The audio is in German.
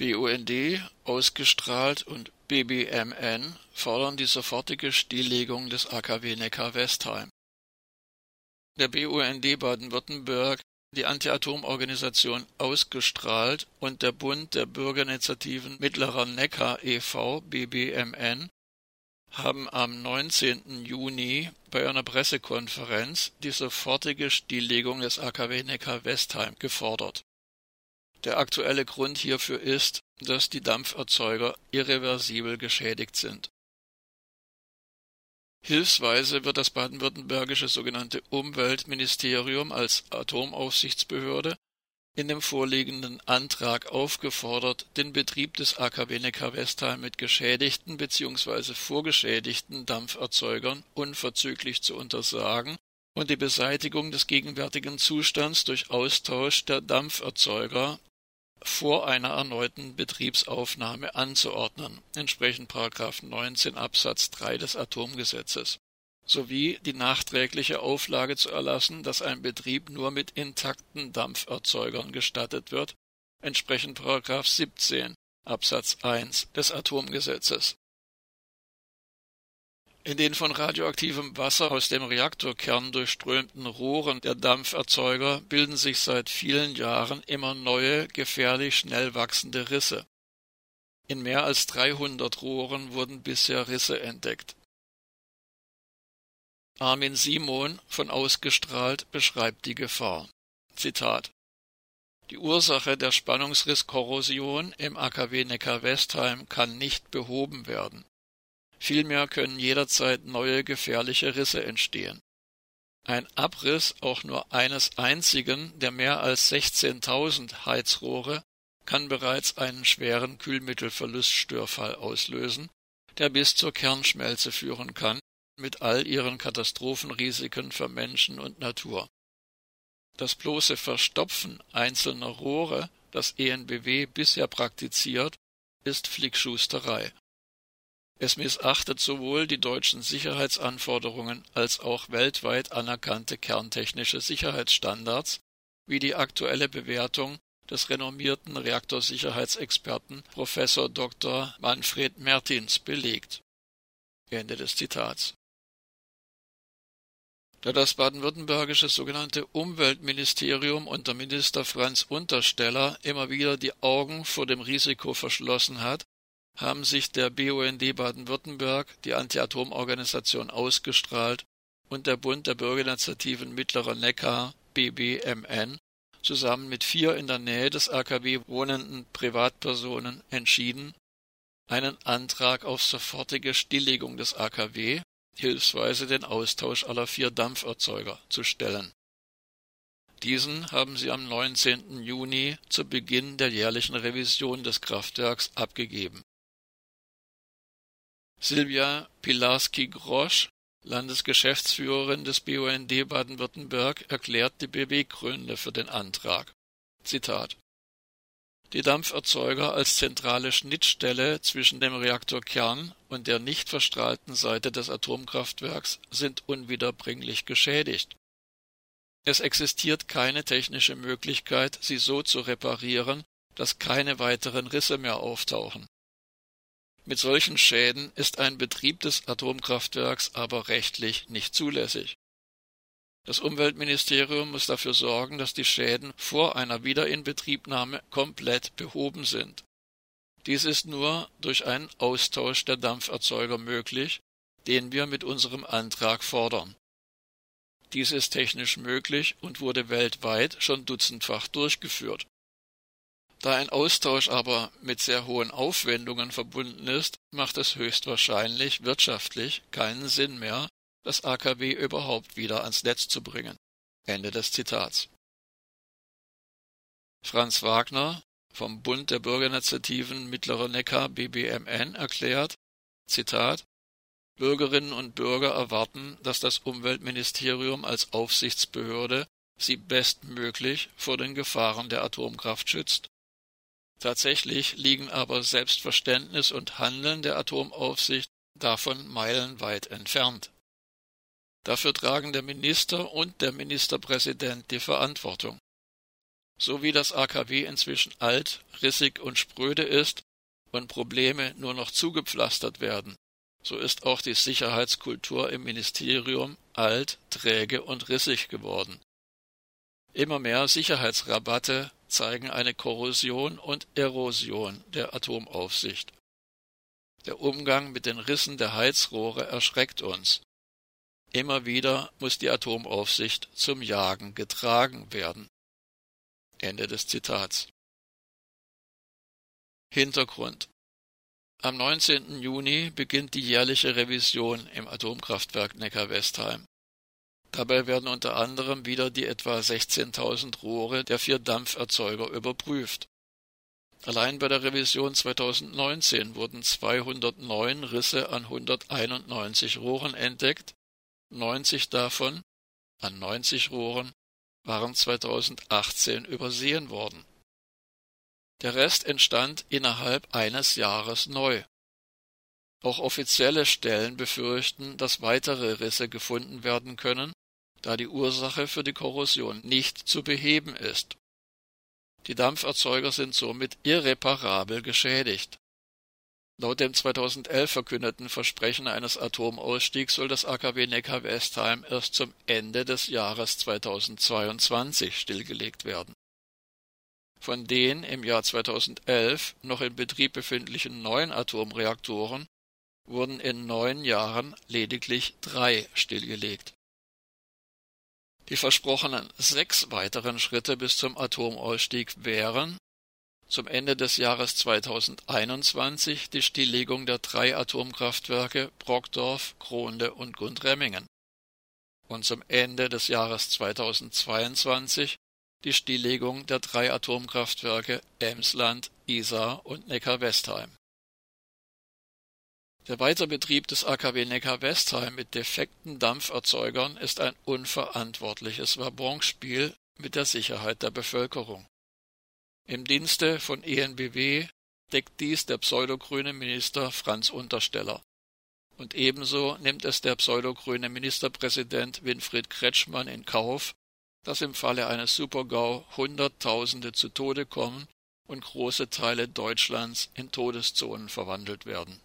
BUND, ausgestrahlt und BBMN fordern die sofortige Stilllegung des AKW Neckar-Westheim. Der BUND Baden-Württemberg, die Anti-Atom-Organisation Ausgestrahlt und der Bund der Bürgerinitiativen Mittlerer Neckar e.V. BBMN haben am 19. Juni bei einer Pressekonferenz die sofortige Stilllegung des AKW Neckar-Westheim gefordert. Der aktuelle Grund hierfür ist, dass die Dampferzeuger irreversibel geschädigt sind. Hilfsweise wird das baden-württembergische sogenannte Umweltministerium als Atomaufsichtsbehörde in dem vorliegenden Antrag aufgefordert, den Betrieb des AKW Neckar-Westheim mit geschädigten bzw. vorgeschädigten Dampferzeugern unverzüglich zu untersagen und die Beseitigung des gegenwärtigen Zustands durch Austausch der Dampferzeuger vor einer erneuten Betriebsaufnahme anzuordnen, entsprechend 19 Absatz 3 des Atomgesetzes, sowie die nachträgliche Auflage zu erlassen, dass ein Betrieb nur mit intakten Dampferzeugern gestattet wird, entsprechend 17 Absatz 1 des Atomgesetzes in den von radioaktivem Wasser aus dem Reaktorkern durchströmten Rohren der Dampferzeuger bilden sich seit vielen Jahren immer neue, gefährlich schnell wachsende Risse. In mehr als 300 Rohren wurden bisher Risse entdeckt. Armin Simon von Ausgestrahlt beschreibt die Gefahr. Zitat Die Ursache der Spannungsrisskorrosion im AKW Neckar-Westheim kann nicht behoben werden. Vielmehr können jederzeit neue gefährliche Risse entstehen. Ein Abriss auch nur eines einzigen der mehr als 16.000 Heizrohre kann bereits einen schweren Kühlmittelverluststörfall auslösen, der bis zur Kernschmelze führen kann, mit all ihren Katastrophenrisiken für Menschen und Natur. Das bloße Verstopfen einzelner Rohre, das ENBW bisher praktiziert, ist Flickschusterei. Es missachtet sowohl die deutschen Sicherheitsanforderungen als auch weltweit anerkannte kerntechnische Sicherheitsstandards, wie die aktuelle Bewertung des renommierten Reaktorsicherheitsexperten Professor Dr. Manfred Mertins belegt. Ende des Zitats. Da das baden-württembergische sogenannte Umweltministerium unter Minister Franz Untersteller immer wieder die Augen vor dem Risiko verschlossen hat, haben sich der BUND Baden-Württemberg, die Anti-Atom-Organisation Ausgestrahlt und der Bund der Bürgerinitiativen Mittlerer Neckar BBMN zusammen mit vier in der Nähe des AKW wohnenden Privatpersonen entschieden, einen Antrag auf sofortige Stilllegung des AKW, hilfsweise den Austausch aller vier Dampferzeuger, zu stellen. Diesen haben sie am 19. Juni zu Beginn der jährlichen Revision des Kraftwerks abgegeben. Silvia Pilarski-Grosch, Landesgeschäftsführerin des BUND Baden-Württemberg, erklärt die Beweggründe für den Antrag. Zitat Die Dampferzeuger als zentrale Schnittstelle zwischen dem Reaktorkern und der nicht verstrahlten Seite des Atomkraftwerks sind unwiederbringlich geschädigt. Es existiert keine technische Möglichkeit, sie so zu reparieren, dass keine weiteren Risse mehr auftauchen mit solchen Schäden ist ein Betrieb des Atomkraftwerks aber rechtlich nicht zulässig. Das Umweltministerium muss dafür sorgen, dass die Schäden vor einer Wiederinbetriebnahme komplett behoben sind. Dies ist nur durch einen Austausch der Dampferzeuger möglich, den wir mit unserem Antrag fordern. Dies ist technisch möglich und wurde weltweit schon dutzendfach durchgeführt. Da ein Austausch aber mit sehr hohen Aufwendungen verbunden ist, macht es höchstwahrscheinlich wirtschaftlich keinen Sinn mehr, das AKW überhaupt wieder ans Netz zu bringen. Ende des Zitats. Franz Wagner vom Bund der Bürgerinitiativen Mittlerer Neckar BBMN erklärt, Zitat, Bürgerinnen und Bürger erwarten, dass das Umweltministerium als Aufsichtsbehörde sie bestmöglich vor den Gefahren der Atomkraft schützt Tatsächlich liegen aber Selbstverständnis und Handeln der Atomaufsicht davon meilenweit entfernt. Dafür tragen der Minister und der Ministerpräsident die Verantwortung. So wie das AKW inzwischen alt, rissig und spröde ist und Probleme nur noch zugepflastert werden, so ist auch die Sicherheitskultur im Ministerium alt, träge und rissig geworden. Immer mehr Sicherheitsrabatte zeigen eine Korrosion und Erosion der Atomaufsicht. Der Umgang mit den Rissen der Heizrohre erschreckt uns. Immer wieder muss die Atomaufsicht zum Jagen getragen werden. Ende des Zitats. Hintergrund Am 19. Juni beginnt die jährliche Revision im Atomkraftwerk Neckar-Westheim. Dabei werden unter anderem wieder die etwa 16.000 Rohre der vier Dampferzeuger überprüft. Allein bei der Revision 2019 wurden 209 Risse an 191 Rohren entdeckt, 90 davon, an 90 Rohren, waren 2018 übersehen worden. Der Rest entstand innerhalb eines Jahres neu. Auch offizielle Stellen befürchten, dass weitere Risse gefunden werden können, da die Ursache für die Korrosion nicht zu beheben ist. Die Dampferzeuger sind somit irreparabel geschädigt. Laut dem 2011 verkündeten Versprechen eines Atomausstiegs soll das AKW Neckar-Westheim erst zum Ende des Jahres 2022 stillgelegt werden. Von den im Jahr 2011 noch in Betrieb befindlichen neun Atomreaktoren wurden in neun Jahren lediglich drei stillgelegt. Die versprochenen sechs weiteren Schritte bis zum Atomausstieg wären zum Ende des Jahres 2021 die Stilllegung der drei Atomkraftwerke Brockdorf, Kronde und Gundremmingen und zum Ende des Jahres 2022 die Stilllegung der drei Atomkraftwerke Emsland, Isar und Neckar-Westheim. Der Weiterbetrieb des AKW Neckar-Westheim mit defekten Dampferzeugern ist ein unverantwortliches Wabonspiel mit der Sicherheit der Bevölkerung. Im Dienste von EnBW deckt dies der pseudogrüne Minister Franz Untersteller. Und ebenso nimmt es der pseudogrüne Ministerpräsident Winfried Kretschmann in Kauf, dass im Falle eines Supergau Hunderttausende zu Tode kommen und große Teile Deutschlands in Todeszonen verwandelt werden